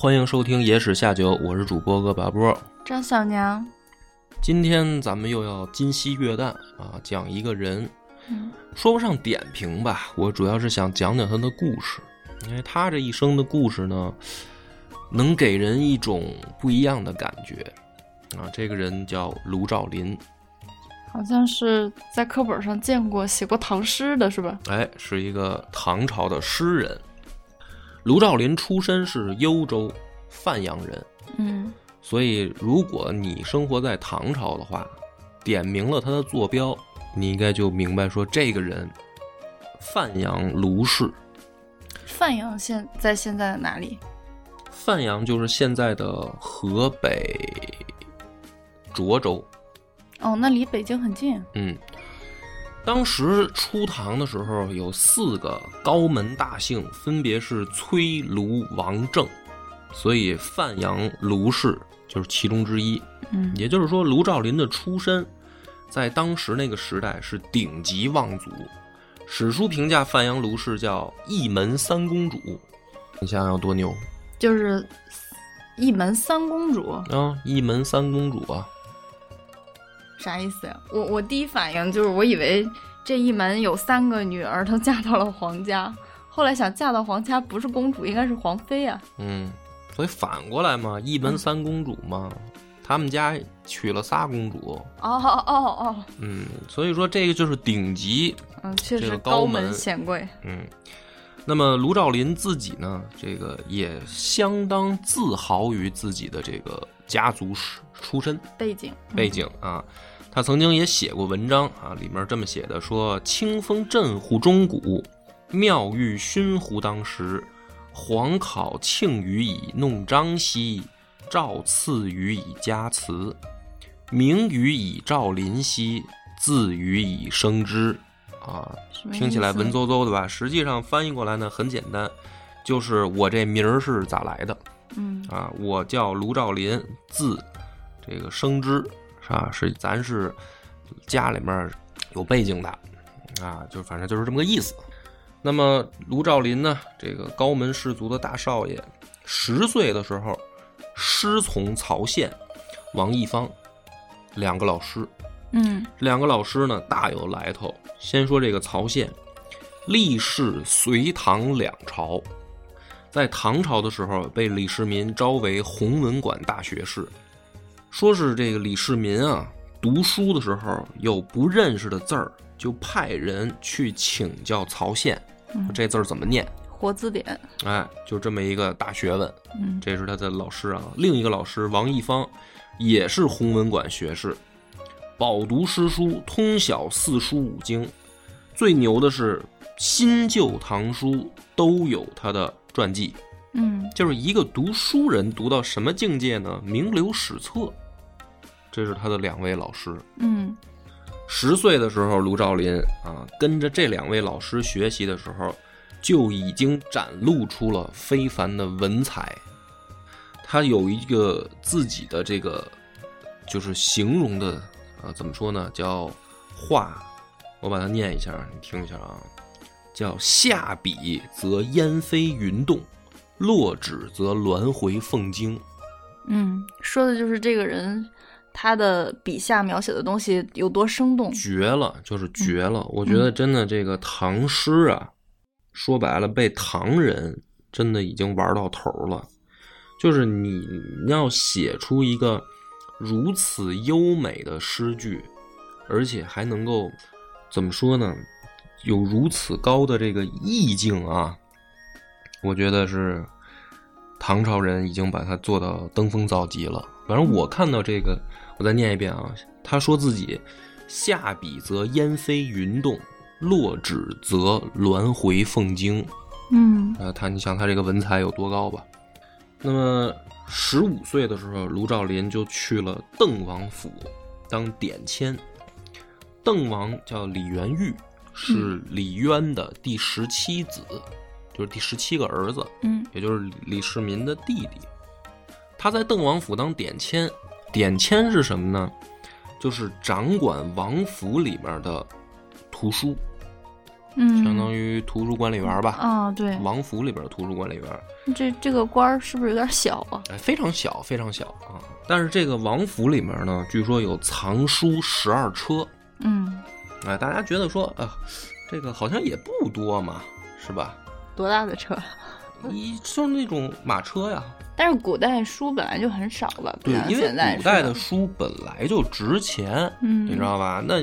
欢迎收听《野史下酒》，我是主播恶把波。张小娘，今天咱们又要今夕月旦啊，讲一个人，嗯说不上点评吧，我主要是想讲讲他的故事，因为他这一生的故事呢，能给人一种不一样的感觉啊。这个人叫卢照邻，好像是在课本上见过写过唐诗的是吧？哎，是一个唐朝的诗人。卢照邻出身是幽州范阳人，嗯所以，如果你生活在唐朝的话，点明了他的坐标，你应该就明白说这个人，范阳卢氏。范阳现在现在的哪里？范阳就是现在的河北涿州。哦，那离北京很近。嗯，当时初唐的时候，有四个高门大姓，分别是崔、卢、王、郑，所以范阳卢氏就是其中之一。嗯也就是说，卢照邻的出身，在当时那个时代是顶级望族。史书评价范阳卢氏叫一门三公主，你想想有多牛就是一门三公主，啊！一门三公主啊，啥意思呀？我我第一反应就是我以为这一门有三个女儿都嫁到了皇家，后来想嫁到皇家不是公主应该是皇妃啊。嗯，所以反过来嘛，一门三公主嘛，他们家娶了仨公主，哦哦哦哦，嗯，所以说这个就是顶级，嗯，确这实个高门门显贵。嗯。那么卢照邻自己呢，这个也相当自豪于自己的这个家族史出身。背景背景啊，他曾经也写过文章啊，里面这么写的说：“清风镇乎钟鼓，妙玉熏乎当时。皇考庆余以弄张兮，赵赐予以加辞。名予以照邻兮，字予以生之。”啊，听起来文绉绉的吧？实际上翻译过来呢，很简单，就是我这名儿是咋来的。嗯啊，我叫卢照邻，字这个生之，是吧？是咱是家里面有背景的，啊，就反正就是这么个意思。那么卢照邻呢，这个高门士族的大少爷，十岁的时候师从曹县、王义方两个老师，嗯两个老师呢大有来头。先说这个曹县，历仕隋唐两朝，在唐朝的时候被李世民招为弘文馆大学士。说是这个李世民啊，读书的时候有不认识的字儿，就派人去请教曹宪，嗯这字儿怎么念？活字典。哎，就这么一个大学问。嗯这是他的老师啊。另一个老师王义方，也是弘文馆学士，饱读诗书，通晓四书五经。最牛的是新旧唐书都有他的传记，嗯就是一个读书人读到什么境界呢？名留史册。这是他的两位老师。嗯十岁的时候，卢照邻啊，跟着这两位老师学习的时候，就已经展露出了非凡的文采。他有一个自己的这个，就是形容的，啊，怎么说呢？叫话，我把它念一下，你听一下啊，叫下笔则烟飞云动，落纸则鸾回凤惊。嗯，说的就是这个人他的笔下描写的东西有多生动。绝了，就是绝了。我觉得真的这个唐诗啊，说白了被唐人真的已经玩到头了。就是你你要写出一个如此优美的诗句，而且还能够怎么说呢？有如此高的这个意境啊，我觉得是唐朝人已经把它做到登峰造极了。反正我看到这个，我再念一遍啊，他说自己下笔则烟飞云动，落纸则鸾回凤惊。嗯啊，他你想他这个文采有多高吧？那么十五岁的时候，卢照邻就去了邓王府当典签。邓王叫李元玉，是李渊的第十七子，就是第十七个儿子，嗯也就是李李世民的弟弟。他在邓王府当典签，典签是什么呢？就是掌管王府里面的图书，嗯，相当于图书管理员吧。啊，对，王府里边的图书管理员，这这个官儿是不是有点小啊？哎，非常小，非常小啊。但是这个王府里面呢，据说有藏书十二车，嗯，哎，大家觉得说啊，这个好像也不多嘛，是吧？多大的车？一就是那种马车呀，但是古代书本来就很少了？对因为古代的书本来就值钱，嗯，你知道吧？那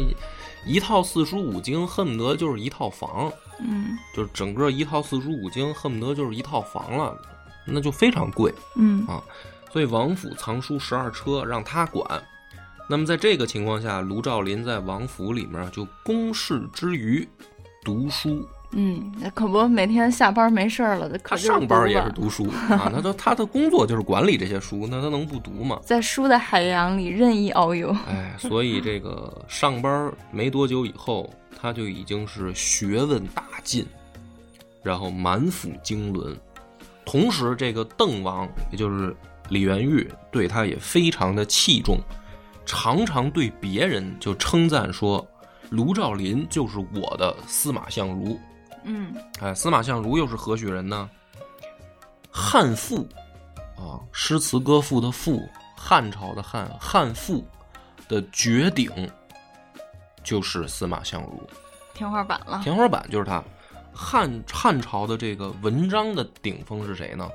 一套四书五经恨不得就是一套房，嗯就是整个一套四书五经恨不得就是一套房了，那就非常贵。嗯啊所以王府藏书十二车让他管。那么在这个情况下，卢照邻在王府里面就公事之余读书，嗯，那可不，每天下班没事儿了，他上班也是读书啊，他的他的工作就是管理这些书，那他能不读吗？在书的海洋里任意遨游。哎，所以这个上班没多久以后，他就已经是学问大进，然后满腹经纶。同时，这个邓王，也就是李元玉，对他也非常的器重，常常对别人就称赞说，卢照邻就是我的司马相如。嗯哎，司马相如又是何许人呢？汉赋啊，诗词歌赋的赋，汉朝的汉，汉赋的绝顶就是司马相如，天花板了。天花板就是他。汉汉朝的这个文章的顶峰是谁呢？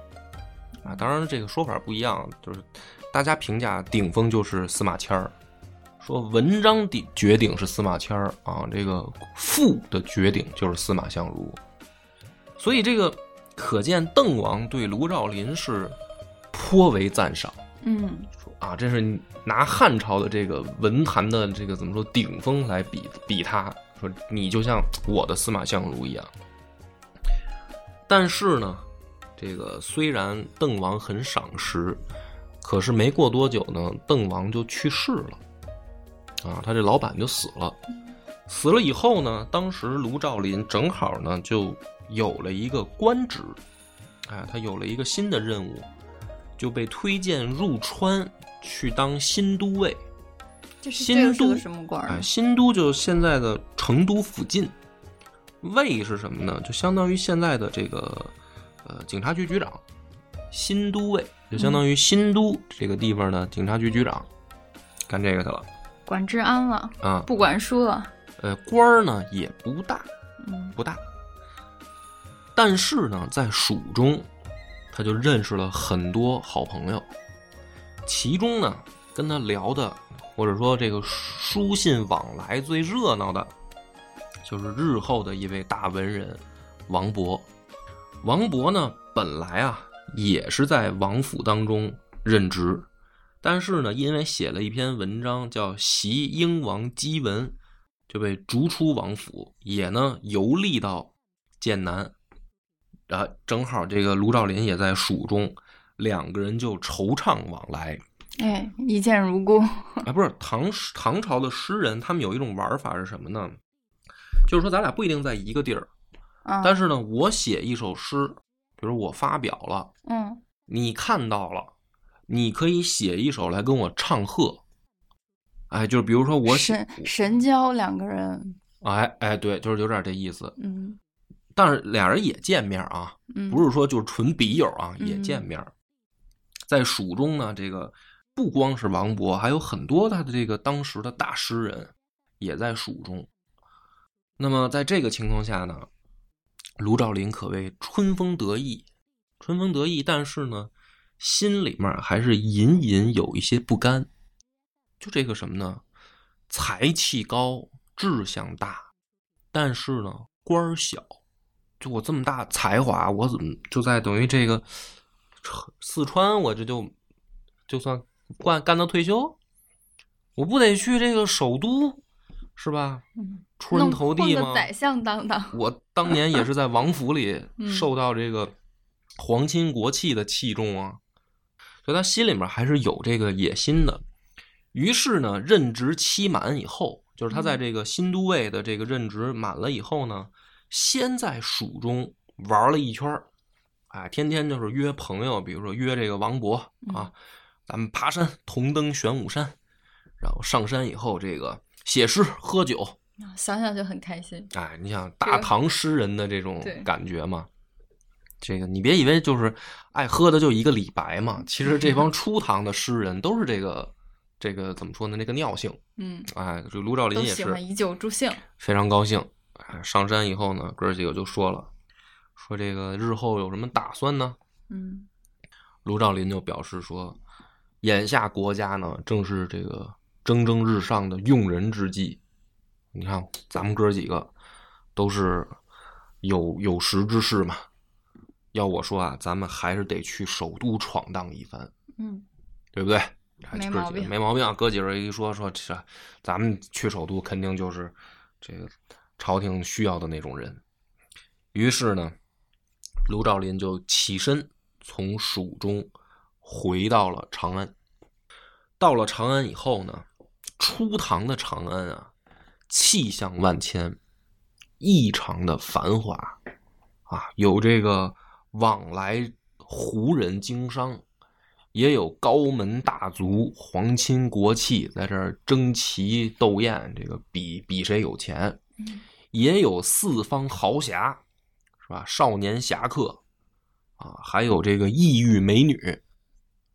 啊，当然这个说法不一样，就是大家评价顶峰就是司马迁儿，说文章顶绝顶是司马迁儿啊，这个赋的绝顶就是司马相如。所以这个可见邓王对卢照邻是颇为赞赏，嗯说啊，这是拿汉朝的这个文坛的这个怎么说顶峰来比比他，说你就像我的司马相如一样。但是呢，这个虽然邓王很赏识，可是没过多久呢，邓王就去世了，啊，他这老板就死了。死了以后呢，当时卢照邻正好呢就有了一个官职，哎，他有了一个新的任务，就被推荐入川去当新都尉。这是新都什么官？新都就是现在的成都附近，尉是什么呢？就相当于现在的这个呃警察局局长，新都尉就相当于新都这个地方的警察局局长，干这个去了管治安了，啊。不管书了。呃，官儿呢也不大，嗯不大，但是呢，在蜀中，他就认识了很多好朋友，其中呢，跟他聊的或者说这个书信往来最热闹的，就是日后的一位大文人王勃。王勃呢，本来啊也是在王府当中任职，但是呢，因为写了一篇文章叫《袭英王檄文》，就被逐出王府，也呢游历到剑南。啊，正好这个卢照邻也在蜀中，两个人就惆怅往来。哎，一见如故。啊，不是唐诗唐朝的诗人，他们有一种玩法是什么呢？就是说咱俩不一定在一个地儿，啊，但是呢，我写一首诗，比如我发表了，嗯你看到了，你可以写一首来跟我唱和。哎，就是比如说我写神，神交两个人，哎哎，对，就是有点这意思。嗯但是俩人也见面啊，嗯，不是说就是纯笔友啊，也嗯见面。在蜀中呢，这个不光是王勃，还有很多他的这个当时的大诗人也在蜀中。那么在这个情况下呢，卢照林可谓春风得意，春风得意，但是呢，心里面还是隐隐有一些不甘。就这个什么呢？才气高，志向大，但是呢，官儿小。就我这么大才华，我怎么就在等于这个四川，我这就就算干干到退休，我不得去这个首都，是吧？出人头地吗？宰相当当。我当年也是在王府里 嗯受到这个皇亲国戚的器重啊，所以他心里面还是有这个野心的。于是呢，任职期满以后，就是他在这个新都尉的这个任职满了以后呢，先在蜀中玩了一圈儿，哎，天天就是约朋友，比如说约这个王勃啊，咱们爬山，同登玄武山，然后上山以后这个写诗喝酒，啊想想就很开心。哎，你想大唐诗人的这种感觉嘛？这个你别以为就是爱喝的就一个李白嘛，其实这帮初唐的诗人都是这个这个怎么说呢？这个尿性，嗯，哎，这卢照邻也是喜欢以酒助兴。非常高兴。哎，上山以后呢，哥儿几个就说了，说这个日后有什么打算呢？嗯卢照邻就表示说，眼下国家呢正是这个蒸蒸日上的用人之际。你看，咱们哥几个都是有有识之士嘛。要我说啊，咱们还是得去首都闯荡一番，嗯对不对？没毛病哥几个没毛病啊。哥几个一说说，这咱们去首都肯定就是这个朝廷需要的那种人。于是呢，卢照邻就起身从蜀中回到了长安。到了长安以后呢，初唐的长安啊，气象万千，异常的繁华。啊，有这个往来胡人经商，也有高门大族、皇亲国戚在这儿争奇斗艳，这个比比谁有钱，嗯。也有四方豪侠，是吧？少年侠客啊，还有这个异域美女，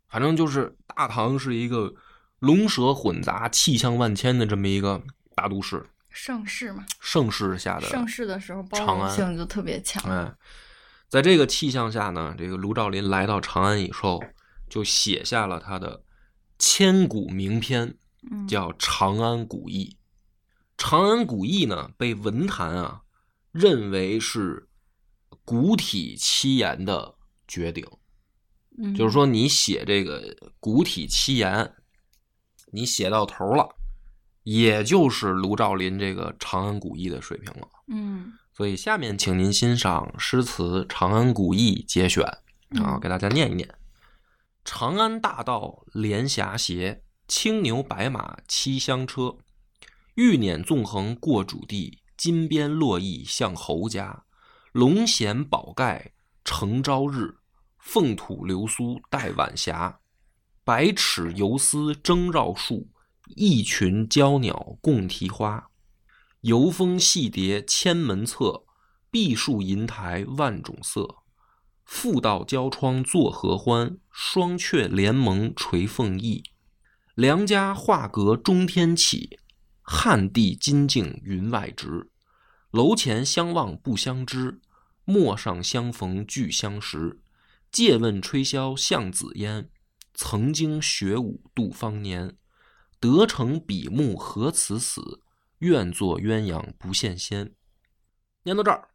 反正就是大唐是一个龙蛇混杂、气象万千的这么一个大都市，盛世嘛，盛世下的盛世的时候包容长安性就特别强。哎，在这个气象下呢，这个卢照邻来到长安以后，就写下了他的千古名篇，嗯，叫《长安古意》。《长安古意》呢，被文坛啊认为是古体七言的绝顶，嗯就是说你写这个古体七言，你写到头了，也就是卢照邻这个《长安古意》的水平了。嗯所以下面请您欣赏诗词《长安古意》节选啊，嗯给大家念一念：长安大道连霞斜，青牛白马七香车。玉辇纵横过主地，金鞭络绎向侯家。龙衔宝盖承朝日，凤吐流苏带晚霞。百尺游丝争绕树，一群娇鸟共啼花。游风戏蝶千门侧，碧树银台万种色。妇道交窗作何欢？双雀联盟垂凤翼。良家画阁中天起，汉地金镜云外直。楼前相望不相知，陌上相逢俱相识。借问吹箫向紫烟，曾经学武度芳年。得成比目何辞死？愿作鸳鸯不羡仙。念到这儿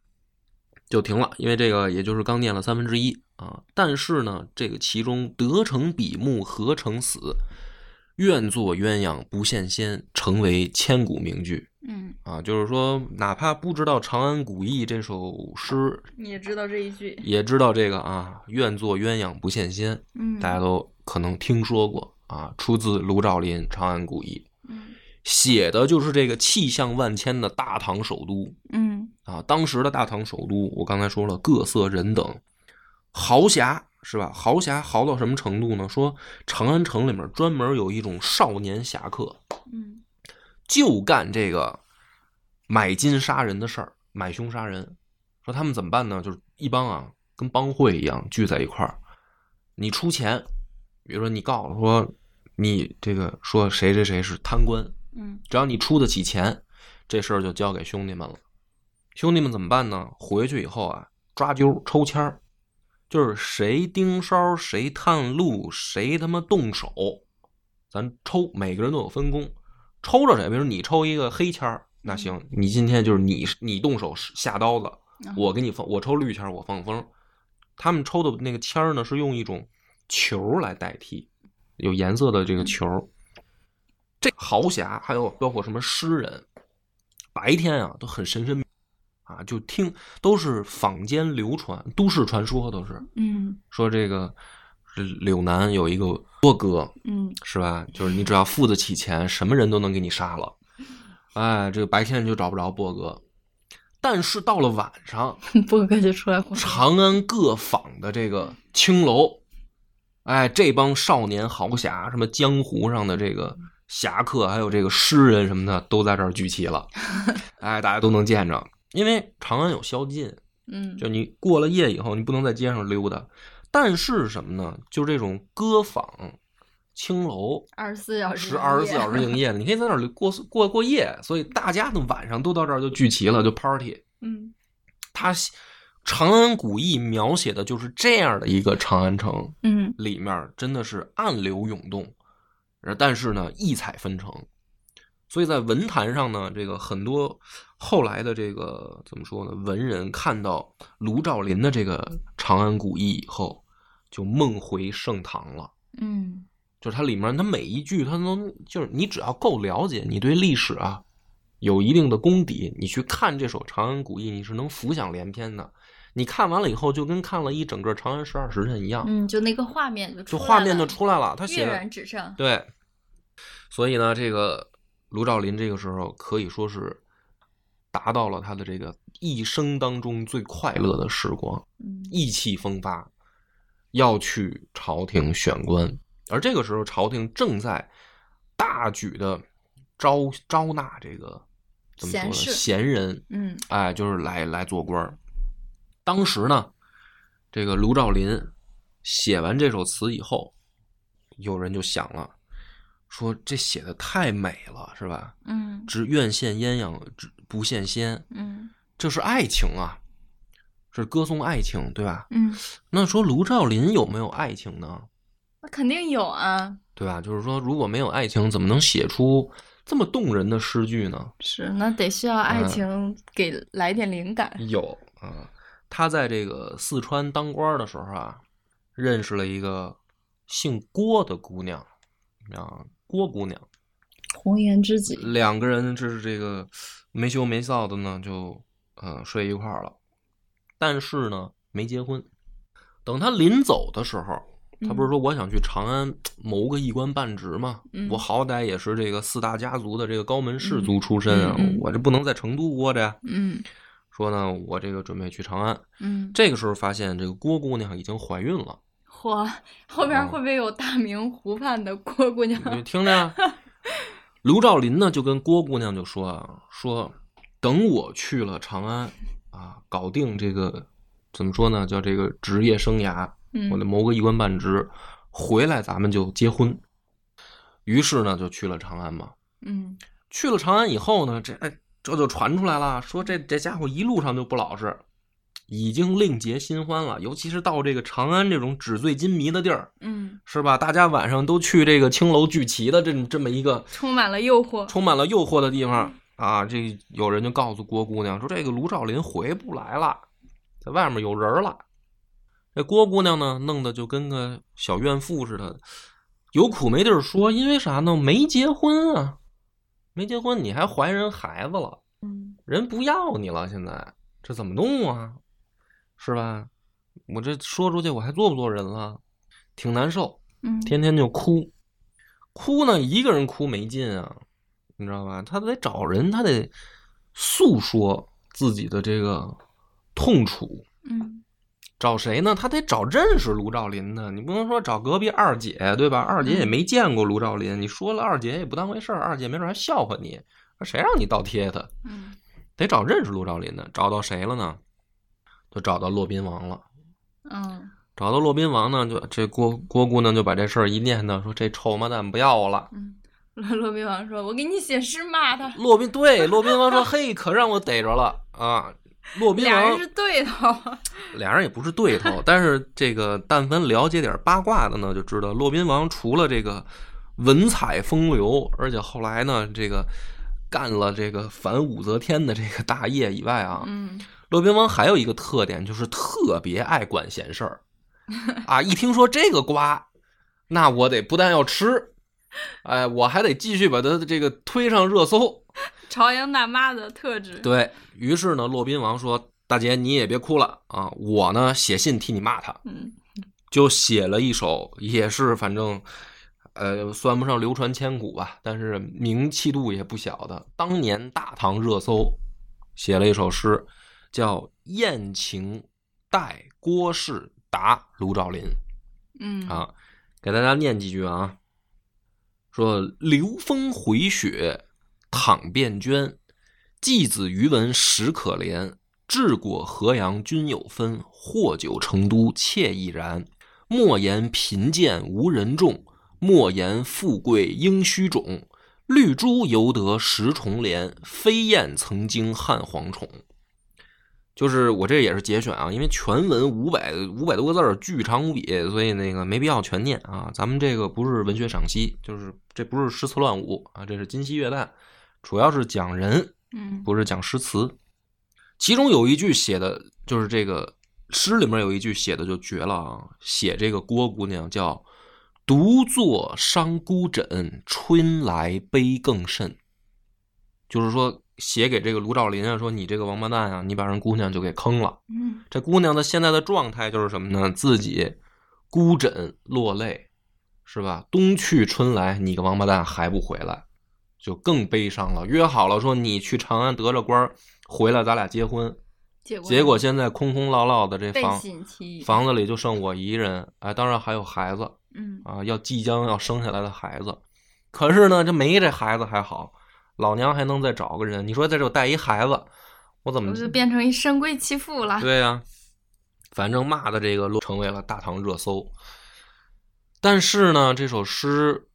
就停了，因为这个也就是刚念了三分之一啊。但是呢，这个其中“得成比目何成死，愿作鸳鸯不羡仙”成为千古名句嗯，啊。就是说，哪怕不知道《长安古意》这首诗，你也知道这一句。也知道这个啊，“愿作鸳鸯不羡仙”，嗯，大家都可能听说过啊，出自卢照邻《长安古意》。嗯写的就是这个气象万千的大唐首都嗯啊。当时的大唐首都，我刚才说了，各色人等，豪侠是吧？豪侠豪到什么程度呢？说长安城里面专门有一种少年侠客，嗯就干这个买金杀人的事儿，买凶杀人。说他们怎么办呢？就是一帮啊，跟帮会一样聚在一块儿，你出钱，比如说你告诉说你这个说谁谁谁是贪官，嗯只要你出得起钱，这事儿就交给兄弟们了。兄弟们怎么办呢？回去以后啊，抓阄抽签儿，就是谁盯梢，谁探路，谁他妈动手，咱抽，每个人都有分工。抽着谁，比如你抽一个黑签儿，那行，你今天就是你你动手下刀子，嗯我给你放，我抽绿签儿，我放风。他们抽的那个签儿呢，是用一种球来代替，有颜色的这个球。这豪侠还有包括什么诗人，白天啊都很神神秘啊，就听都是坊间流传，都市传说都是嗯说这个是柳南有一个波哥，嗯是吧？就是你只要付得起钱，什么人都能给你杀了。哎，这个白天就找不着波哥，但是到了晚上，波哥就出来混。长安各坊的这个青楼，哎，这帮少年豪侠，什么江湖上的这个侠客，还有这个诗人什么的，都在这儿聚齐了。哎，大家都能见着，因为长安有宵禁，嗯就你过了夜以后，你不能在街上溜达。但是什么呢？就这种歌坊、青楼二十四小时，是二十四小时营业的，你可以在那儿过过过夜。所以大家的晚上都到这儿就聚齐了，就 party。嗯他长安古意描写的就是这样的一个长安城，嗯里面真的是暗流涌动，呃但是呢异彩纷呈。所以在文坛上呢，这个很多后来的这个怎么说呢？文人看到卢照邻的这个长安古意以后，就梦回盛唐了。嗯就是它里面，它每一句，它能就是你只要够了解，你对历史啊有一定的功底，你去看这首《长安古意》，你是能浮想联翩的。你看完了以后，就跟看了一整个《长安十二时辰》一样，嗯，就那个画面就就画面就了出来了。他写跃的然纸上。对，所以呢，这个卢照邻这个时候可以说是达到了他的这个一生当中最快乐的时光。嗯意气风发，要去朝廷选官，而这个时候朝廷正在大举的招招纳这个怎么说呢贤人，嗯哎，就是来来做官儿。当时呢，这个卢照邻写完这首词以后，有人就想了，说这写的太美了，是吧？嗯只愿羡鸳鸯，只不羡仙，嗯这是爱情啊，是歌颂爱情，对吧？嗯，那说卢照邻有没有爱情呢？那肯定有啊。对吧？就是说，如果没有爱情，怎么能写出这么动人的诗句呢？是，那得需要爱嗯情给来点灵感。有啊，他在这个四川当官的时候啊，认识了一个姓郭的姑娘啊，郭姑娘。红颜知己。两个人这是这个没羞没臊的呢，就嗯睡一块儿了，但是呢没结婚。等他临走的时候，他不是说我想去长安谋个一官半职吗？嗯我好歹也是这个四大家族的这个高门士族出身啊，嗯嗯嗯我这不能在成都窝着呀。嗯说呢，我这个准备去长安。嗯，这个时候发现这个郭姑娘已经怀孕了，嚯，后边嗯会不会有大明湖畔的郭姑娘？你听着呀。卢照邻呢就跟郭姑娘就说啊，说等我去了长安啊，搞定这个怎么说呢，叫这个职业生涯，嗯我得谋个一官半职，回来咱们就结婚。于是呢就去了长安嘛。嗯去了长安以后呢，这哎这就传出来了，说这这家伙一路上就不老实，已经另结新欢了。尤其是到这个长安这种纸醉金迷的地儿，嗯，是吧？大家晚上都去这个青楼聚齐的这这么一个充满了诱惑。充满了诱惑的地方啊！这有人就告诉郭姑娘说，这个卢照林回不来了，在外面有人了。这郭姑娘呢，弄得就跟个小怨妇似的，有苦没地儿说，因为啥呢？没结婚啊，没结婚，你还怀人孩子了，嗯人不要你了，现在这怎么弄啊？是吧？我这说出去，我还做不做人了？挺难受。嗯，天天就哭，哭呢一个人哭没劲啊，你知道吧？他得找人，他得诉说自己的这个痛楚。嗯找谁呢？他得找认识卢照邻的，你不能说找隔壁二姐，对吧？二姐也没见过卢照邻，你说了二姐也不当回事儿，二姐没准还笑话你，谁让你倒贴他？嗯得找认识卢照邻的，找到谁了呢？就找到骆宾王了。嗯找到骆宾王呢，就这郭郭姑娘就把这事儿一念叨，说这臭妈蛋不要我了。嗯，骆骆宾王说：“我给你写诗骂他。骆宾对骆宾王说：“嘿，可让我逮着了啊！” 骆”宾王俩人是对头。俩人也不是对头，但是这个但凡了解点八卦的呢，就知道骆宾王除了这个文采风流，而且后来呢，这个干了这个反武则天的这个大业以外啊，嗯骆宾王还有一个特点，就是特别爱管闲事儿啊！一听说这个瓜，那我得不但要吃，哎，我还得继续把它这个推上热搜。朝阳大妈的特质。对于是呢，骆宾王说：“大姐，你也别哭了啊，我呢写信替你骂他。嗯，就写了一首，也是反正呃算不上流传千古吧，但是名气度也不小的，当年大唐热搜，写了一首诗，叫《宴情代郭氏答卢照邻》嗯啊，给大家念几句啊，说流风回雪倘便捐，季子余文实可怜。治果河阳均有分，祸酒成都妾亦然。莫言贫贱无人重，莫言富贵应虚种。绿珠犹得十重莲，飞燕曾经汉皇宠。就是我这也是节选啊，因为全文五百五百多个字儿，巨长无比，所以那个没必要全念啊。咱们这个不是文学赏析，就是这不是诗词乱舞啊，这是今昔月旦，主要是讲人，嗯不是讲诗词。其中有一句写的，就是这个诗里面有一句写的就绝了啊！写这个郭姑娘叫“独坐伤孤枕，春来悲更甚”，就是说写给这个卢照邻啊，说你这个王八蛋啊，你把人姑娘就给坑了。嗯这姑娘的现在的状态就是什么呢？自己孤枕落泪，是吧？冬去春来，你个王八蛋还不回来，就更悲伤了。约好了说你去长安得了官儿回来，咱俩结婚。结果结果现在空空落落的这房房子里就剩我一人，哎，当然还有孩子嗯啊，要即将要生下来的孩子。可是呢，这没这孩子还好，老娘还能再找个人。你说在这带一孩子，我怎么我就变成一深闺弃妇了。对呀、反正骂的这个成为了大唐热搜。但是呢，这首诗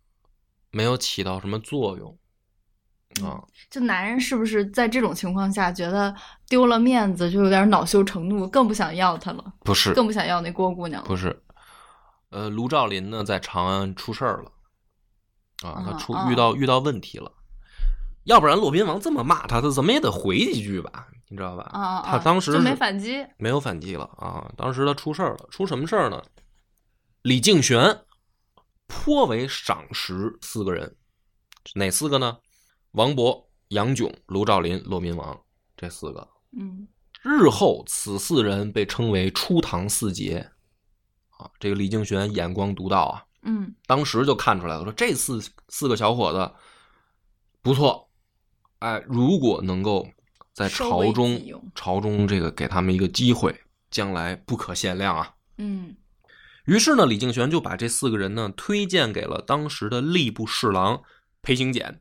没有起到什么作用啊。就男人是不是在这种情况下觉得丢了面子，就有点恼羞成怒，更不想要她了，不是，更不想要那郭姑娘了？不是，呃，卢照邻呢在长安出事儿了，啊，他出遇到遇到问题了，要不然骆宾王这么骂他，他怎么也得回几句吧，你知道吧？啊他当时就没反击。没有反击了啊，当时他出事儿了，出什么事儿呢？李敬玄颇为赏识四个人，哪四个呢？王勃、杨炯、卢照邻、骆宾王这四个。嗯日后此四人被称为初唐四杰，啊，这个李敬玄眼光独到啊，嗯当时就看出来了，说这四四个小伙子不错，哎，如果能够在朝中朝中这个给他们一个机会，将来不可限量啊。嗯于是呢，李敬玄就把这四个人呢推荐给了当时的吏部侍郎裴行俭。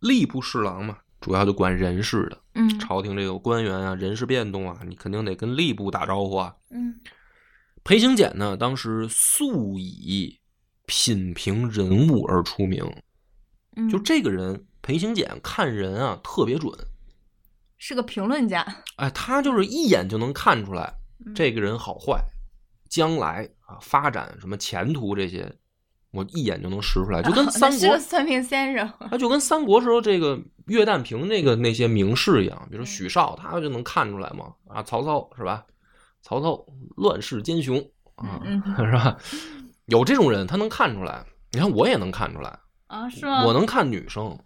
吏部侍郎嘛，主要就管人事的，嗯朝廷这个官员啊，人事变动啊，你肯定得跟吏部打招呼啊。嗯裴行俭呢，当时素以品评人物而出名。嗯，就这个人，裴行俭看人啊特别准，是个评论家。哎，他就是一眼就能看出来嗯这个人好坏，将来啊发展什么前途这些，我一眼就能识出来，就 跟三国是个，算命先生。他就跟三国时候这个岳旦平那个那些名士一样，比如嗯许绍，他就能看出来嘛，啊，曹操是吧？曹操乱世奸雄啊，嗯是吧？有这种人，他能看出来。你看我也能看出来，啊，是吗？我能看女生，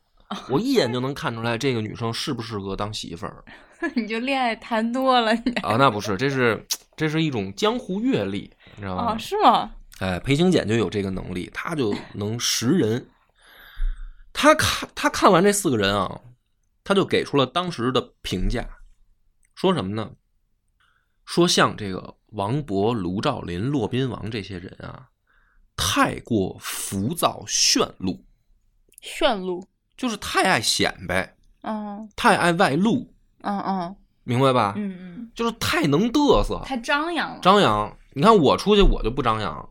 我一眼就能看出来这个女生适不适合当媳妇儿 你就恋爱谈多了，你啊？那不是，这是这是一种江湖阅历，你知道吗？哦，是吗？哎，裴行俭就有这个能力，他就能识人。他看他看完这四个人啊，他就给出了当时的评价，说什么呢？说像这个王勃、卢照邻、骆宾王这些人啊，太过浮躁炫露，炫露。就是太爱显摆，嗯太爱外露，嗯嗯明白吧？嗯嗯，就是太能嘚瑟，太张扬了。张扬。你看我出去我就不张扬，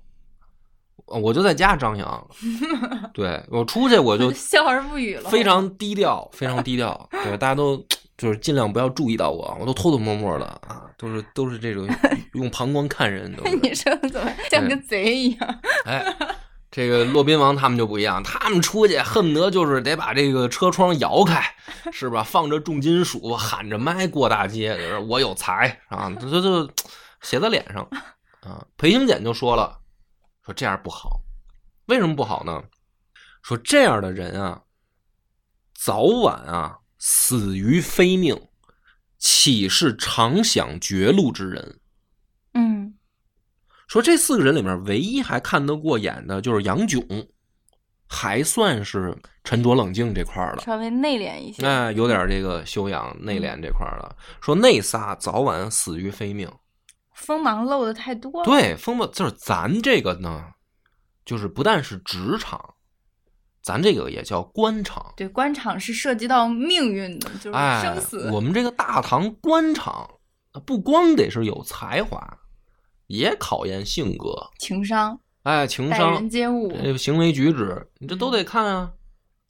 我就在家张扬。对我出去我就 笑而不语了。非常低调，非常低调。对，大家都就是尽量不要注意到我，我都偷偷摸摸的啊，都是都是这种 用旁观看人。你说怎么像个贼一样？哎，这个骆宾王他们就不一样，他们出去恨不得就是得把这个车窗摇开，是吧？放着重金属，喊着麦过大街，就是我有才啊，这这这写在脸上啊。裴行俭就说了，说这样不好，为什么不好呢？说这样的人啊，早晚啊死于非命，岂是常想绝路之人？嗯说这四个人里面，唯一还看得过眼的就是杨炯，还算是沉着冷静这块儿的。稍微内敛一些。哎，有点这个修养、内敛这块儿的。说那仨早晚死于非命。锋芒露的太多了。对，锋芒就是咱这个呢，就是不但是职场，咱这个也叫官场。对，官场是涉及到命运的，就是哎生死。，我们这个大唐官场，不光得是有才华，也考验性格，情商、哎，情待商人、接物，这行为举止，你这都得看啊，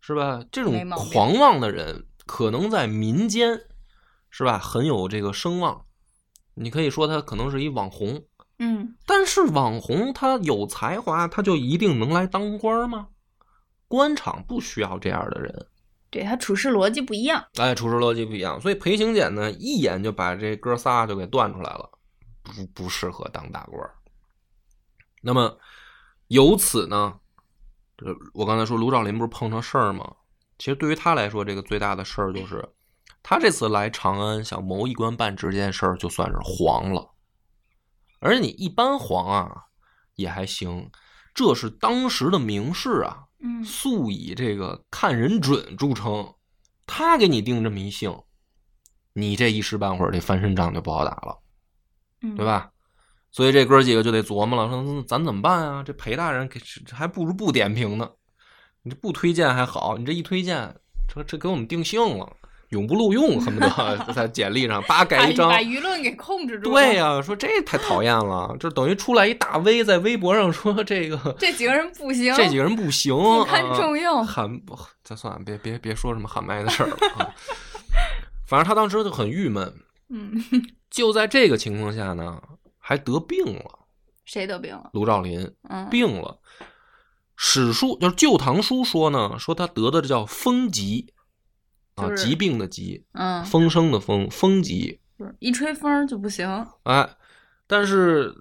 是吧？这种狂妄的人，可能在民间，是吧，很有这个声望。你可以说他可能是一网红，嗯，但是网红他有才华，他就一定能来当官吗？官场不需要这样的人，对他处事逻辑不一样。哎，处事逻辑不一样，所以裴行俭呢，一眼就把这哥仨就给断出来了，不不适合当大官儿。那么由此呢，这我刚才说卢照邻不是碰上事儿吗？其实对于他来说，这个最大的事儿就是，他这次来长安想谋一官半职这件事儿，就算是黄了。而且你一般黄啊，也还行，这是当时的名士啊，嗯素以这个看人准著称，他给你定这么一姓，你这一时半会儿这翻身仗就不好打了，嗯，对？吧？所以这哥几个就得琢磨了，说嗯咱怎么办啊？这裴大人给还不如不点评呢，你这不推荐还好，你这一推荐，这这给我们定性了，永不录用，恨不得在简历上叭盖一张把。舆论给控制住。对、呀、说这太讨厌了，就等于出来一大 V 在微博上说这个 这几个人不行，这几个人不行，不堪啊重用喊不，咱算了，别别别说什么喊麦的事儿了啊。反正他当时就很郁闷。嗯，就在这个情况下呢，还得病了。谁得病了？卢照邻嗯，病了，史书就是《旧唐书》说呢，说他得的这叫风疾啊，疾病的疾，嗯，风声的风，风疾。一吹风就不行。哎，但是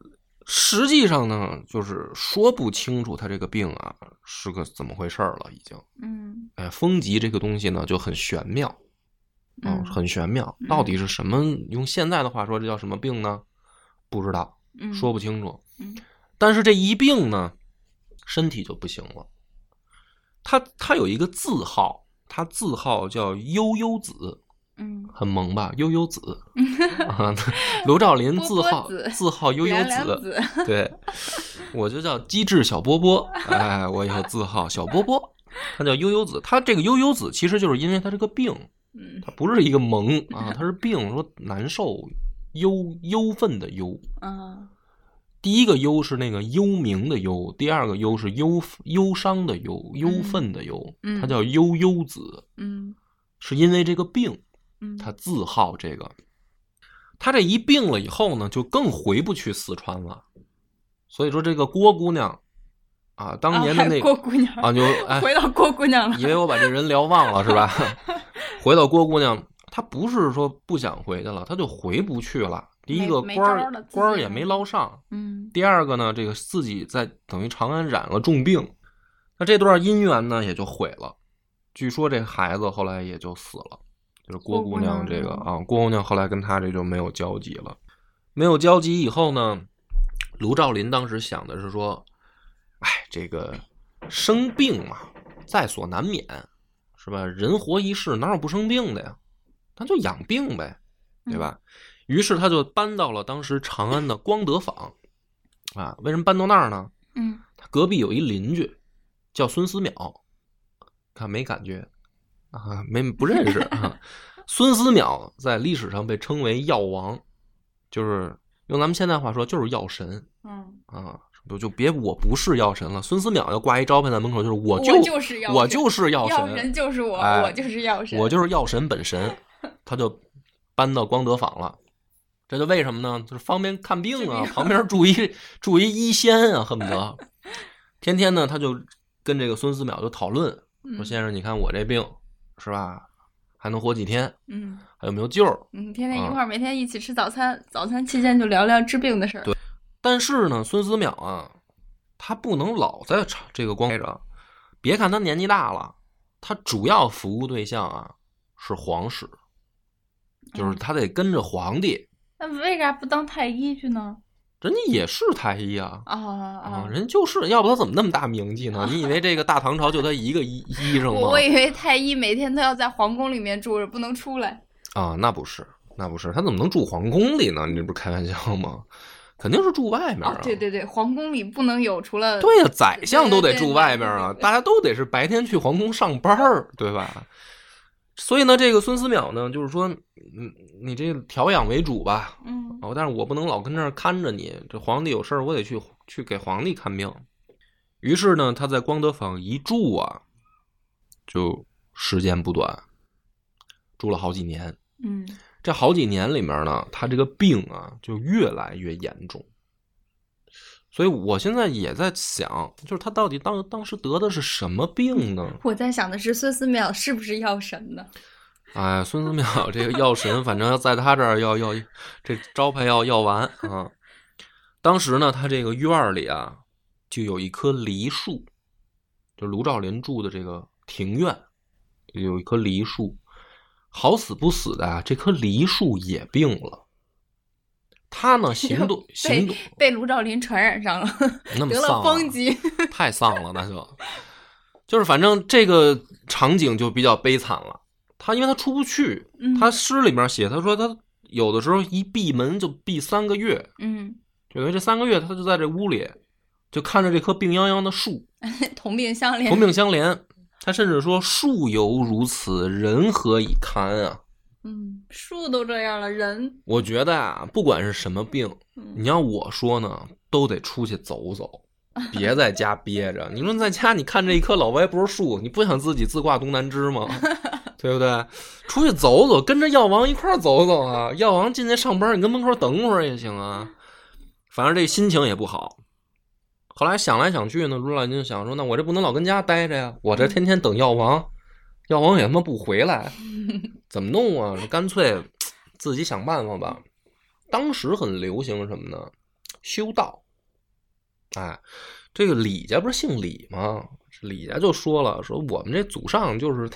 实际上呢，就是说不清楚他这个病啊是个怎么回事了，已经。嗯哎，风疾这个东西呢就很玄妙，啊、嗯很玄妙，嗯到底是什么？用现在的话说，这叫什么病呢？不知道，嗯，说不清楚。嗯但是这一病呢，身体就不行了。他他有一个字号，他字号叫悠悠子，嗯，很萌吧？悠悠子 啊，卢兆林字号字号悠悠子，子，对，我就叫机智小波波，哎，我以后字号小波波，他叫悠悠子。他这个悠悠子其实就是因为他这个病，嗯他不是一个萌 啊，他是病，说难受，忧忧愤的忧。啊第一个忧是那个幽冥的忧，第二个忧是忧忧伤的忧，忧愤的忧，嗯他叫悠悠子，嗯是因为这个病，嗯，他自号这个。他这一病了以后呢，就更回不去四川了。所以说，这个郭姑娘啊，当年的那啊郭姑娘啊，就哎，回到郭姑娘了。以为我把这人聊忘了是吧？回到郭姑娘，她不是说不想回去了，她就回不去了。第一个官官儿也没捞上，嗯第二个呢，这个自己在等于长安染了重病，那这段姻缘呢也就毁了。据说这孩子后来也就死了，就是郭姑娘这个啊，郭姑娘后来跟他这就没有交集了。没有交集以后呢，卢照邻当时想的是说，哎，这个生病嘛，在所难免，是吧？人活一世，哪有不生病的呀？那就养病呗，对吧？于是他就搬到了当时长安的光德坊，啊，为什么搬到那儿呢？嗯他隔壁有一邻居叫孙思邈，看没感觉啊，没不认识啊。孙思邈在历史上被称为药王，就是用咱们现在话说就是药神嗯，啊。就就别我不是药神了，孙思邈要挂一招牌在门口，就是我我就就是药神我就是药药神，神就是我，哎我就是药神，我就是药神本神，他就搬到光德坊了。这就为什么呢？就是方便看病啊，旁边住一住一医仙啊，恨不得 天天呢，他就跟这个孙思邈就讨论说：“嗯先生，你看我这病是吧，还能活几天？嗯还有没有救儿嗯，天天一啊块儿，每天一起吃早餐，早餐期间就聊聊治病的事儿。对但是呢，孙思邈啊，他不能老在场这个光着。别看他年纪大了，他主要服务对象啊是皇室，就是嗯他得跟着皇帝。那为啥不当太医去呢？人家也是太医啊。啊啊，啊！人就是要不他怎么那么大名气呢？你以为这个大唐朝就他一个医医生吗我？以为太医每天都要在皇宫里面住着，不能出来。啊，那不是，那不是，他怎么能住皇宫里呢？你这不是开玩笑吗？肯定是住外面哦啊。，对对对，皇宫里不能有除了对呀、宰相都得住外面啊，大家都得是白天去皇宫上班儿，对吧？所以呢，这个孙思邈呢，就是说，嗯，你这个调养为主吧，嗯哦，但是我不能老跟这儿看着你，这皇帝有事儿，我得去去给皇帝看病。于是呢，他在光德坊一住啊，就时间不短，住了好几年。嗯这好几年里面呢，他这个病啊就越来越严重。所以我现在也在想，就是他到底当当时得的是什么病呢？我在想的是孙思邈是不是药神呢？哎，孙思邈这个药神，反正要在他这儿要要这招牌要要完啊。当时呢，他这个院儿里啊，就有一棵梨树，就卢照邻住的这个庭院，有一棵梨树。好死不死的啊，这棵梨树也病了。他呢，行动行动被卢照邻传染上了，得了那么丧啊风疾。太丧了，那就就是反正这个场景就比较悲惨了。他因为他出不去，嗯他诗里面写，他说他有的时候一闭门就闭三个月，嗯，就因为这三个月他就在这屋里，就看着这棵病殃殃的树，同病相怜。同病相怜。他甚至说：“树犹如此，人何以堪啊嗯，树都这样了，人？”我觉得啊，不管是什么病，嗯你要我说呢，都得出去走走，别在家憋着。你说在家，你看这一棵老歪脖树，你不想自己自挂东南枝吗？对不对？出去走走，跟着药王一块儿走走啊！药王进去上班，你跟门口等会儿也行啊。反正这心情也不好。后来想来想去呢，卢老金就想说：“那我这不能老跟家待着呀，我这天天等药王，药王也他妈不回来，怎么弄啊？干脆自己想办法吧。”当时很流行什么呢？修道。哎，这个李家不是姓李吗？李家就说了，说我们这祖上就是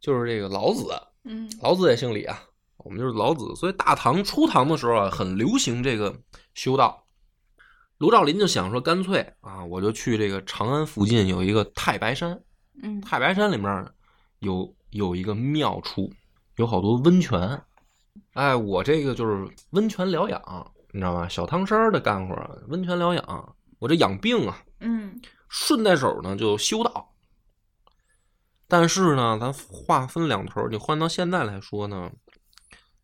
就是这个老子，嗯老子也姓李啊，我们就是老子，所以大唐初唐的时候啊，很流行这个修道。卢照邻就想说，干脆啊，我就去这个长安附近有一个太白山，嗯太白山里面有有一个妙处，有好多温泉。哎，我这个就是温泉疗养，你知道吗？小汤山的干活儿，温泉疗养，我这养病啊，嗯顺带手呢就修道。但是呢，咱话分两头，你换到现在来说呢，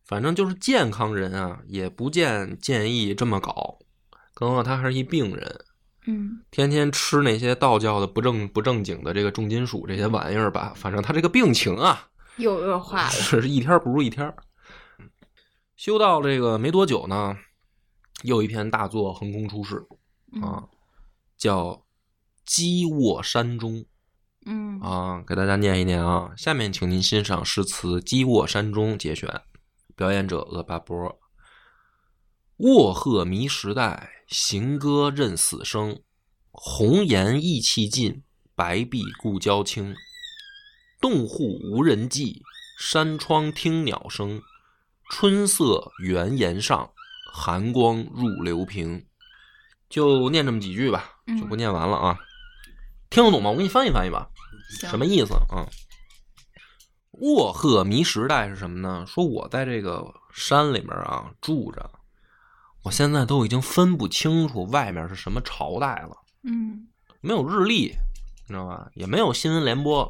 反正就是健康人啊，也不见建议这么搞，更何况他还是一病人，嗯天天吃那些道教的不正不正经的这个重金属这些玩意儿吧，反正他这个病情啊，又恶化了。是一天不如一天儿。修道这个没多久呢，又一篇大作横空出世啊，叫《鸡卧山中》嗯啊，给大家念一念啊。下面请您欣赏诗词《鸡卧山中》节选，表演者恶八波。卧鹤迷时代，行歌任死生。红颜意气尽，白璧故交轻。洞户无人迹，山窗听鸟声。春色原岩上，寒光入流平。就念这么几句吧，嗯就不念完了啊。听得懂吗？我给你翻译翻译吧。行什么意思啊？卧鹤迷时代是什么呢？说我在这个山里面啊住着，我现在都已经分不清楚外面是什么朝代了，嗯，没有日历，你知道吧？也没有新闻联播，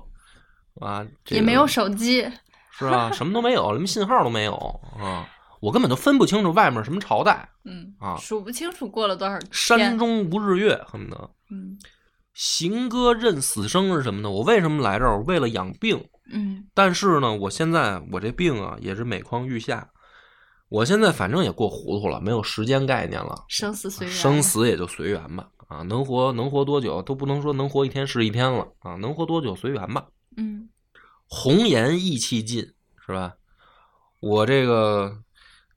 啊，这个也没有手机。是吧？什么都没有，连信号都没有啊！我根本都分不清楚外面什么朝代，嗯啊数不清楚过了多少天。山中无日月，恨不得。嗯行歌认死生是什么呢？我为什么来这儿？为了养病。嗯但是呢，我现在我这病啊也是每况愈下，我现在反正也过糊涂了，没有时间概念了，生死随缘。生。死也就随缘吧。啊，能活能活多久都不能说能活一天是一天了啊，能活多久随缘吧。嗯红颜意气尽，是吧？我这个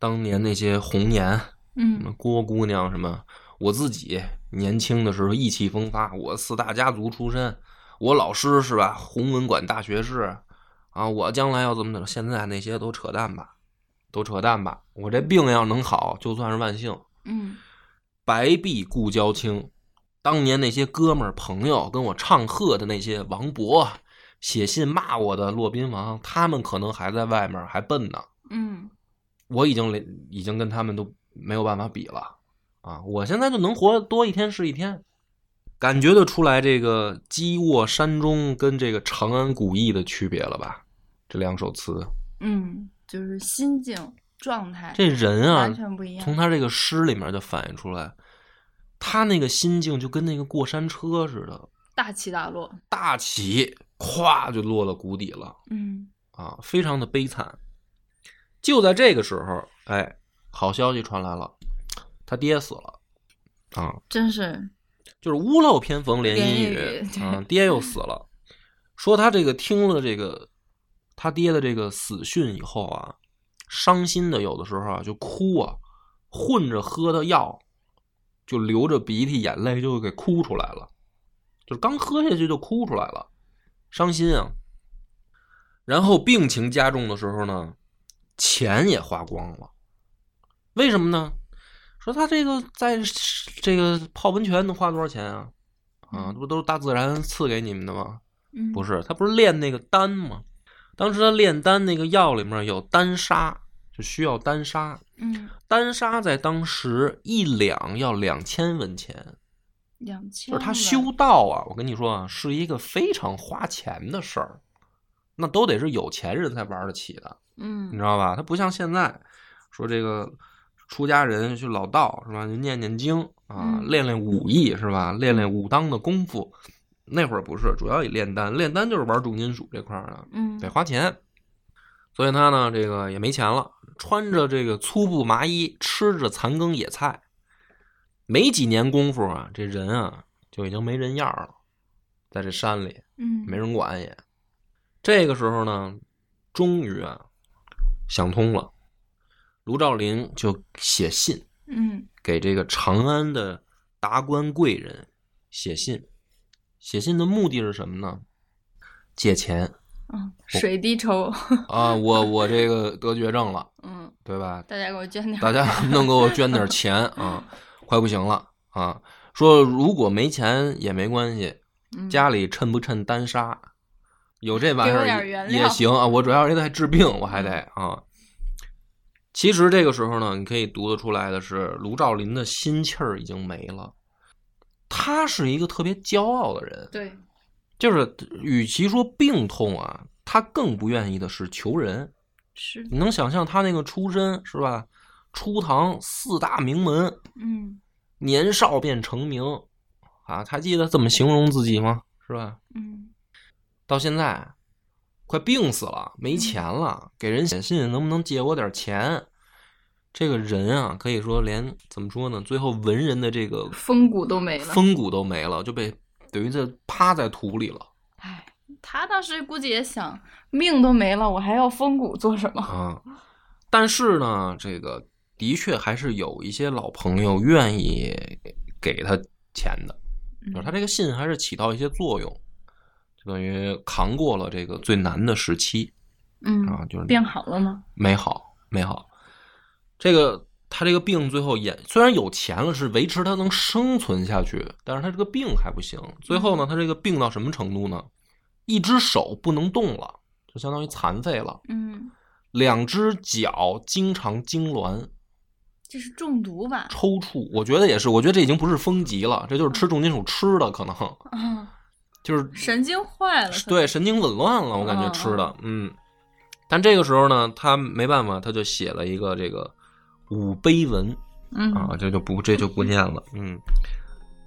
当年那些红颜，嗯郭姑娘什么，我自己年轻的时候意气风发，我四大家族出身，我老师是吧？弘文馆大学士啊，我将来要怎么怎么，现在那些都扯淡吧，都扯淡吧。我这病要能好，就算是万幸。嗯白璧故交轻。当年那些哥们儿朋友跟我唱和的那些王勃，写信骂我的骆宾王，他们可能还在外面还笨呢。嗯我已经连已经跟他们都没有办法比了啊！我现在就能活多一天是一天，感觉得出来这个积卧山中跟这个长安古意的区别了吧？这两首词，嗯，就是心境状态，这人啊完，全不一样。从他这个诗里面就反映出来，他那个心境就跟那个过山车似的，大起大落，大起，咵就落到谷底了嗯啊，非常的悲惨。就在这个时候，哎，好消息传来了，他爹死了啊，真是就是屋漏偏逢连阴雨啊，爹又死了。说他这个听了这个他爹的这个死讯以后啊，伤心的有的时候啊就哭啊，混着喝的药，就流着鼻涕眼泪就给哭出来了，就是刚喝下去就哭出来了，伤心啊。然后病情加重的时候呢，钱也花光了，为什么呢？说他这个在这个泡温泉能花多少钱啊？啊，这不都是大自然赐给你们的吗？嗯不是，他不是炼那个丹吗？当时他炼丹那个药里面有丹砂，就需要丹砂。嗯丹砂在当时一两要两千文钱，两千就是他修道啊，我跟你说啊，是一个非常花钱的事儿，那都得是有钱人才玩得起的。嗯你嗯知道吧？他不像现在说这个出家人去老道是吧？念念经啊，嗯练练武艺是吧？练练武当的功夫。那会儿不是，主要以炼丹，炼丹就是玩重金属这块儿的，嗯得花钱。所以他呢，这个也没钱了，穿着这个粗布麻衣，吃着残羹野菜，没几年功夫啊，这人啊就已经没人样儿了，在这山里。嗯没人管也。这个时候呢，终于啊想通了，卢照邻就写信嗯给这个长安的达官贵人写信，写信的目的是什么呢？借钱嗯，水滴筹，啊！我我这个得绝症了，嗯，对吧？大家给我捐点，大家能给我 捐点钱啊？快不行了啊！说如果没钱也没关系，嗯家里趁不趁单杀？有这玩意儿也行啊，我主要是在治病，我还得啊。其实这个时候呢，你可以读得出来的是，卢照林的心气儿已经没了。他是一个特别骄傲的人，对，就是与其说病痛啊，他更不愿意的是求人。是，你能想象他那个出身是吧？初唐四大名门，嗯年少便成名，啊，还记得怎么形容自己吗？是吧？嗯到现在快病死了，没钱了，给人写信能不能借我点钱？这个人啊，可以说连怎么说呢？最后文人的这个风骨都没了。风骨都没了，就被等于这趴在土里了哎，他当时估计也想，命都没了，我还要风骨做什么？啊。但是呢，这个的确还是有一些老朋友愿意给他钱的，就是他这个信还是起到一些作用，就等于扛过了这个最难的时期嗯，啊，就是变好了吗？没好，没好。这个他这个病最后也虽然有钱了，是维持他能生存下去，但是他这个病还不行。最后呢，他这个病到什么程度呢？一只手不能动了，就相当于残废了；嗯，两只脚经常痉挛、这是中毒吧？抽搐。我觉得也是，我觉得这已经不是风疾了，这就是吃重金属吃的，可能嗯，就是神经坏了。对，神经紊乱了，我感觉吃的，嗯。但这个时候呢，他没办法，他就写了一个这个五碑文嗯啊，这就不这就不念了，嗯。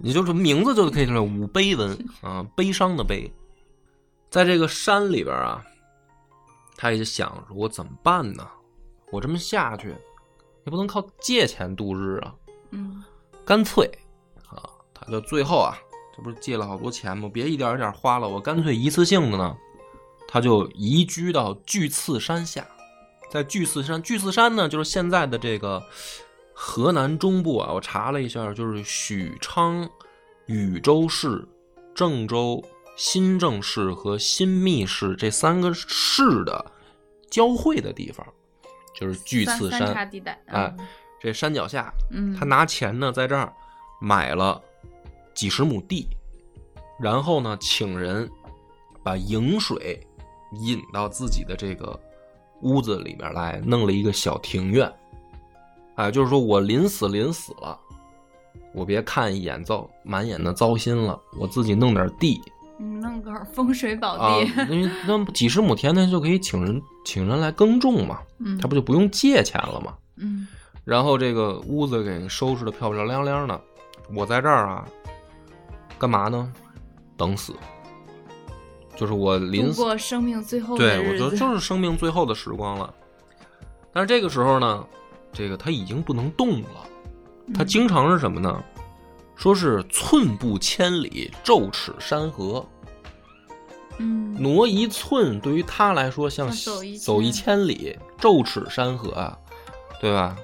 你就是名字就可以出来五碑文啊，悲伤的悲。在这个山里边啊，他也想说，我怎么办呢？我这么下去，也不能靠借钱度日啊。嗯干脆啊，他就最后啊，这不是借了好多钱吗？别一点一点花了，我干脆一次性的呢，他就移居到巨次山下，在巨次山，巨次山呢就是现在的这个河南中部啊，我查了一下，就是许昌、禹州市、郑州、新郑市和新密市这三个市的交汇的地方，就是巨三次山。地带。哎这山脚下，嗯，他拿钱呢，在这儿买了几十亩地，然后呢，请人把营水引到自己的这个屋子里面来，弄了一个小庭院。哎，就是说我临死临死了，我别看一眼糟满眼的糟心了，我自己弄点地嗯，弄个风水宝啊地，，因为那几十亩田呢就可以请人请人来耕种嘛，嗯，他不就不用借钱了吗？嗯然后这个屋子给收拾的漂漂亮亮的，我在这儿啊，干嘛呢？等死，就是我临过生命最后的对我，觉得就是生命最后的时光了。但是这个时候呢，这个他已经不能动了，他嗯经常是什么呢？说是寸步千里，骤尺山河。嗯挪一寸对于他来说像像走一走一千千里，骤尺山河啊，对吧？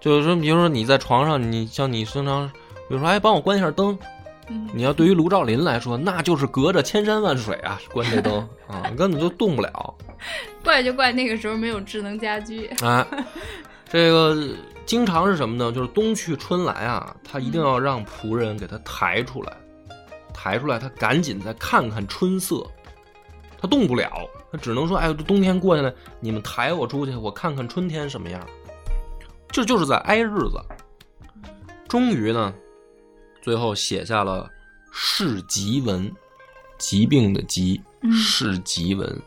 就是说，比如说你在床上，你像你经常，比如说，哎，帮我关一下灯。嗯你要对于卢照林来说，那就是隔着千山万水啊，关这灯 啊，根本就动不了。怪就怪那个时候没有智能家居，啊，这个经常是什么呢？就是冬去春来啊，他一定要让仆人给他抬出来，抬出来，他赶紧再看看春色。他动不了，他只能说：“哎冬天过去了，你们抬我出去，我看看春天什么样。”这就是在挨日子。终于呢，最后写下了世疾文，疾病的疾，嗯世疾文，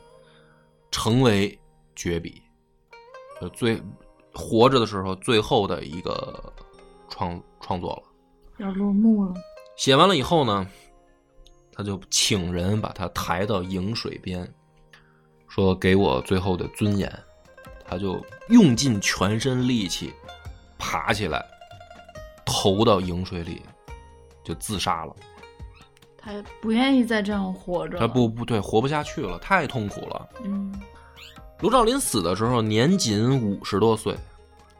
成为绝笔。就最活着的时候最后的一个创创作了。要落幕了。写完了以后呢，他就请人把他抬到颍水边，说给我最后的尊严。他就用尽全身力气爬起来，投到颍水里，就自杀了。他不愿意再这样活着。他不不对，活不下去了，太痛苦了。嗯，卢照邻死的时候年仅五十多岁，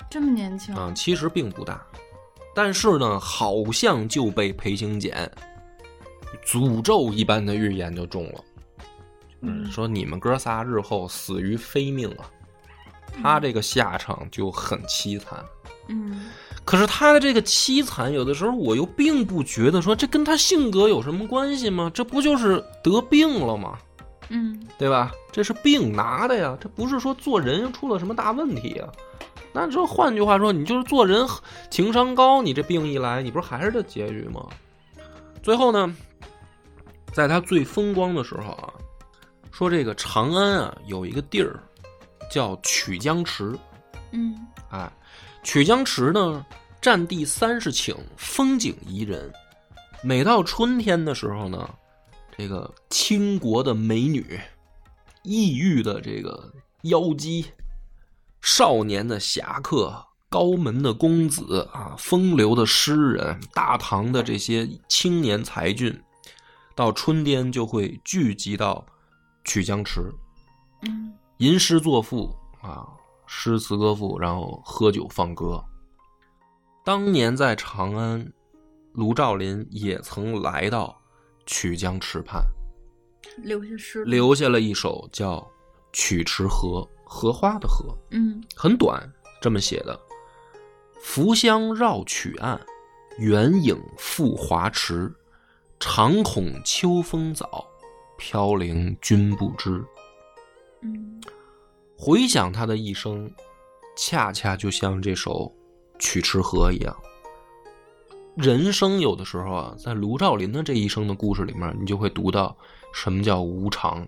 这么年轻，啊、其实并不大，但是呢，好像就被裴行俭诅咒一般的预言就中了，嗯说你们哥仨日后死于非命啊，他这个下场就很凄惨。嗯可是他的这个凄惨，有的时候我又并不觉得说这跟他性格有什么关系吗？这不就是得病了吗？嗯对吧？这是病拿的呀，这不是说做人出了什么大问题啊。那这换句话说，你就是做人情商高，你这病一来，你不是还是这结局吗？最后呢，在他最风光的时候啊，说这个长安啊有一个地儿叫曲江池，嗯哎，曲江池呢占地三十顷，风景宜人。每到春天的时候呢，这个倾国的美女、异域的这个妖姬、少年的侠客、高门的公子啊、风流的诗人、大唐的这些青年才俊，到春天就会聚集到曲江池。嗯吟诗作赋啊，诗词歌赋，然后喝酒放歌。当年在长安，卢照邻也曾来到曲江池畔，留下诗，留下了一首叫《曲池荷》，荷花的荷，嗯很短，这么写的：浮香绕曲岸，远影复华池。常恐秋风早，飘零君不知。嗯回想他的一生，恰恰就像这首《曲池河》一样。人生有的时候啊，在卢照邻的这一生的故事里面，你就会读到什么叫无常。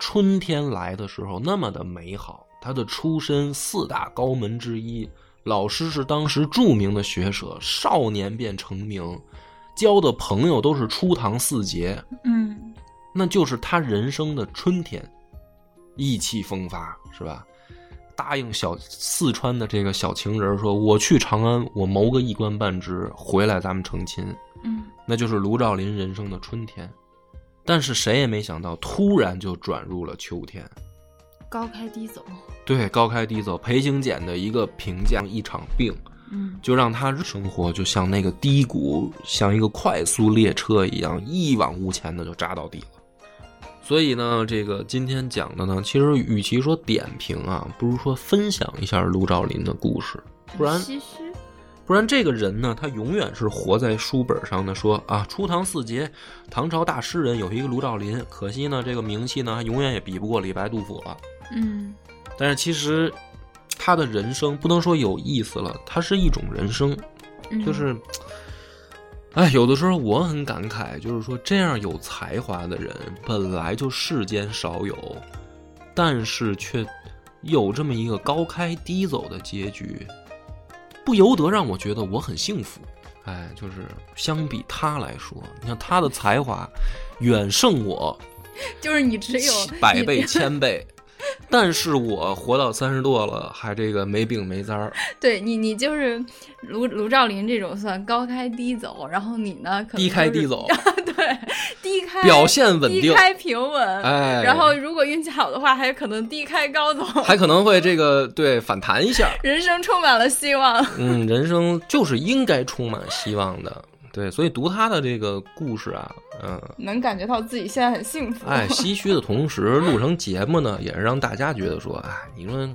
春天来的时候那么的美好，他的出身四大高门之一，老师是当时著名的学者，少年便成名，交的朋友都是初唐四杰，嗯那就是他人生的春天，意气风发，是吧？答应小四川的这个小情人说：“我去长安，我谋个一官半职，回来咱们成亲。嗯”那就是卢照邻人生的春天。但是谁也没想到，突然就转入了秋天。高开低走，对，高开低走，裴行俭的一个评价，一场病，嗯就让他生活就像那个低谷，像一个快速列车一样，一往无前的就扎到底了。所以呢，这个今天讲的呢，其实与其说点评啊，不如说分享一下卢照邻的故事，不然不然这个人呢，他永远是活在书本上的，说啊，初唐四杰，唐朝大诗人有一个卢照邻，可惜呢，这个名气呢，永远也比不过李白、杜甫了。嗯。但是其实他的人生不能说有意思了，他是一种人生，嗯，就是，哎，有的时候我很感慨，就是说这样有才华的人本来就世间少有，但是却有这么一个高开低走的结局，不由得让我觉得我很幸福。哎，就是相比他来说，你看他的才华远胜我就是你只有百倍千倍，但是我活到三十多了，还这个没病没灾儿。对你，你就是卢卢照林这种算高开低走，然后你呢，可能低开低走 对，低开表现稳定低开平稳，哎然后如果运气好的话，还可能低开高走，还可能会这个对反弹一下。人生充满了希望。嗯，人生就是应该充满希望的。对，所以读他的这个故事啊，嗯、能感觉到自己现在很幸福。哎，唏嘘的同时，录成节目呢，也是让大家觉得说，哎，你说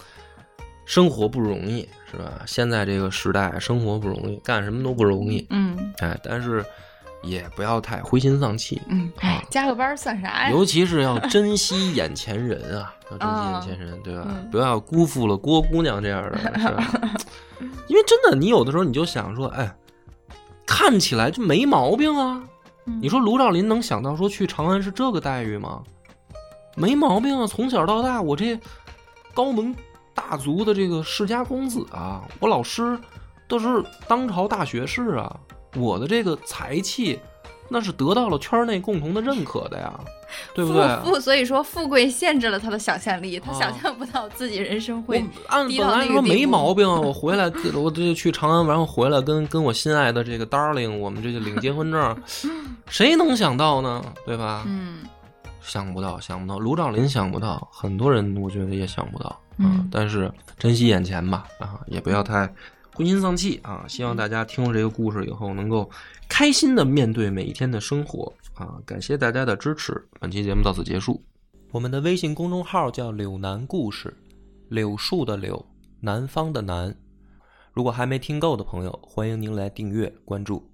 生活不容易是吧？现在这个时代，生活不容易，干什么都不容易。嗯哎，但是也不要太灰心丧气，嗯，哎，加个班儿算啥呀？尤其是要珍惜眼前人啊，要珍惜眼前人，对吧？嗯不要辜负了郭姑娘这样的，是吧？因为真的，你有的时候你就想说，哎，看起来就没毛病啊。嗯你说卢照林能想到说去长安是这个待遇吗？没毛病啊，从小到大我这高门大族的这个世家公子啊，我老师都是当朝大学士啊，我的这个才气那是得到了圈内共同的认可的呀，对不对？富富，所以说富贵限制了他的想象力，他啊想象不到自己人生我会按本来说没毛病啊，我 回来我这去长安，然后回来跟跟我心爱的这个 darling，我们这就领结婚证，谁能想到呢？对吧？嗯想不到，想不到，卢照邻想不到，很多人我觉得也想不到啊。嗯但是珍惜眼前吧，啊，也不要太灰心丧气啊。希望大家听了这个故事以后，能够开心的面对每一天的生活啊。感谢大家的支持，本期节目到此结束。我们的微信公众号叫“柳南故事”，柳树的柳，南方的南。如果还没听够的朋友，欢迎您来订阅关注。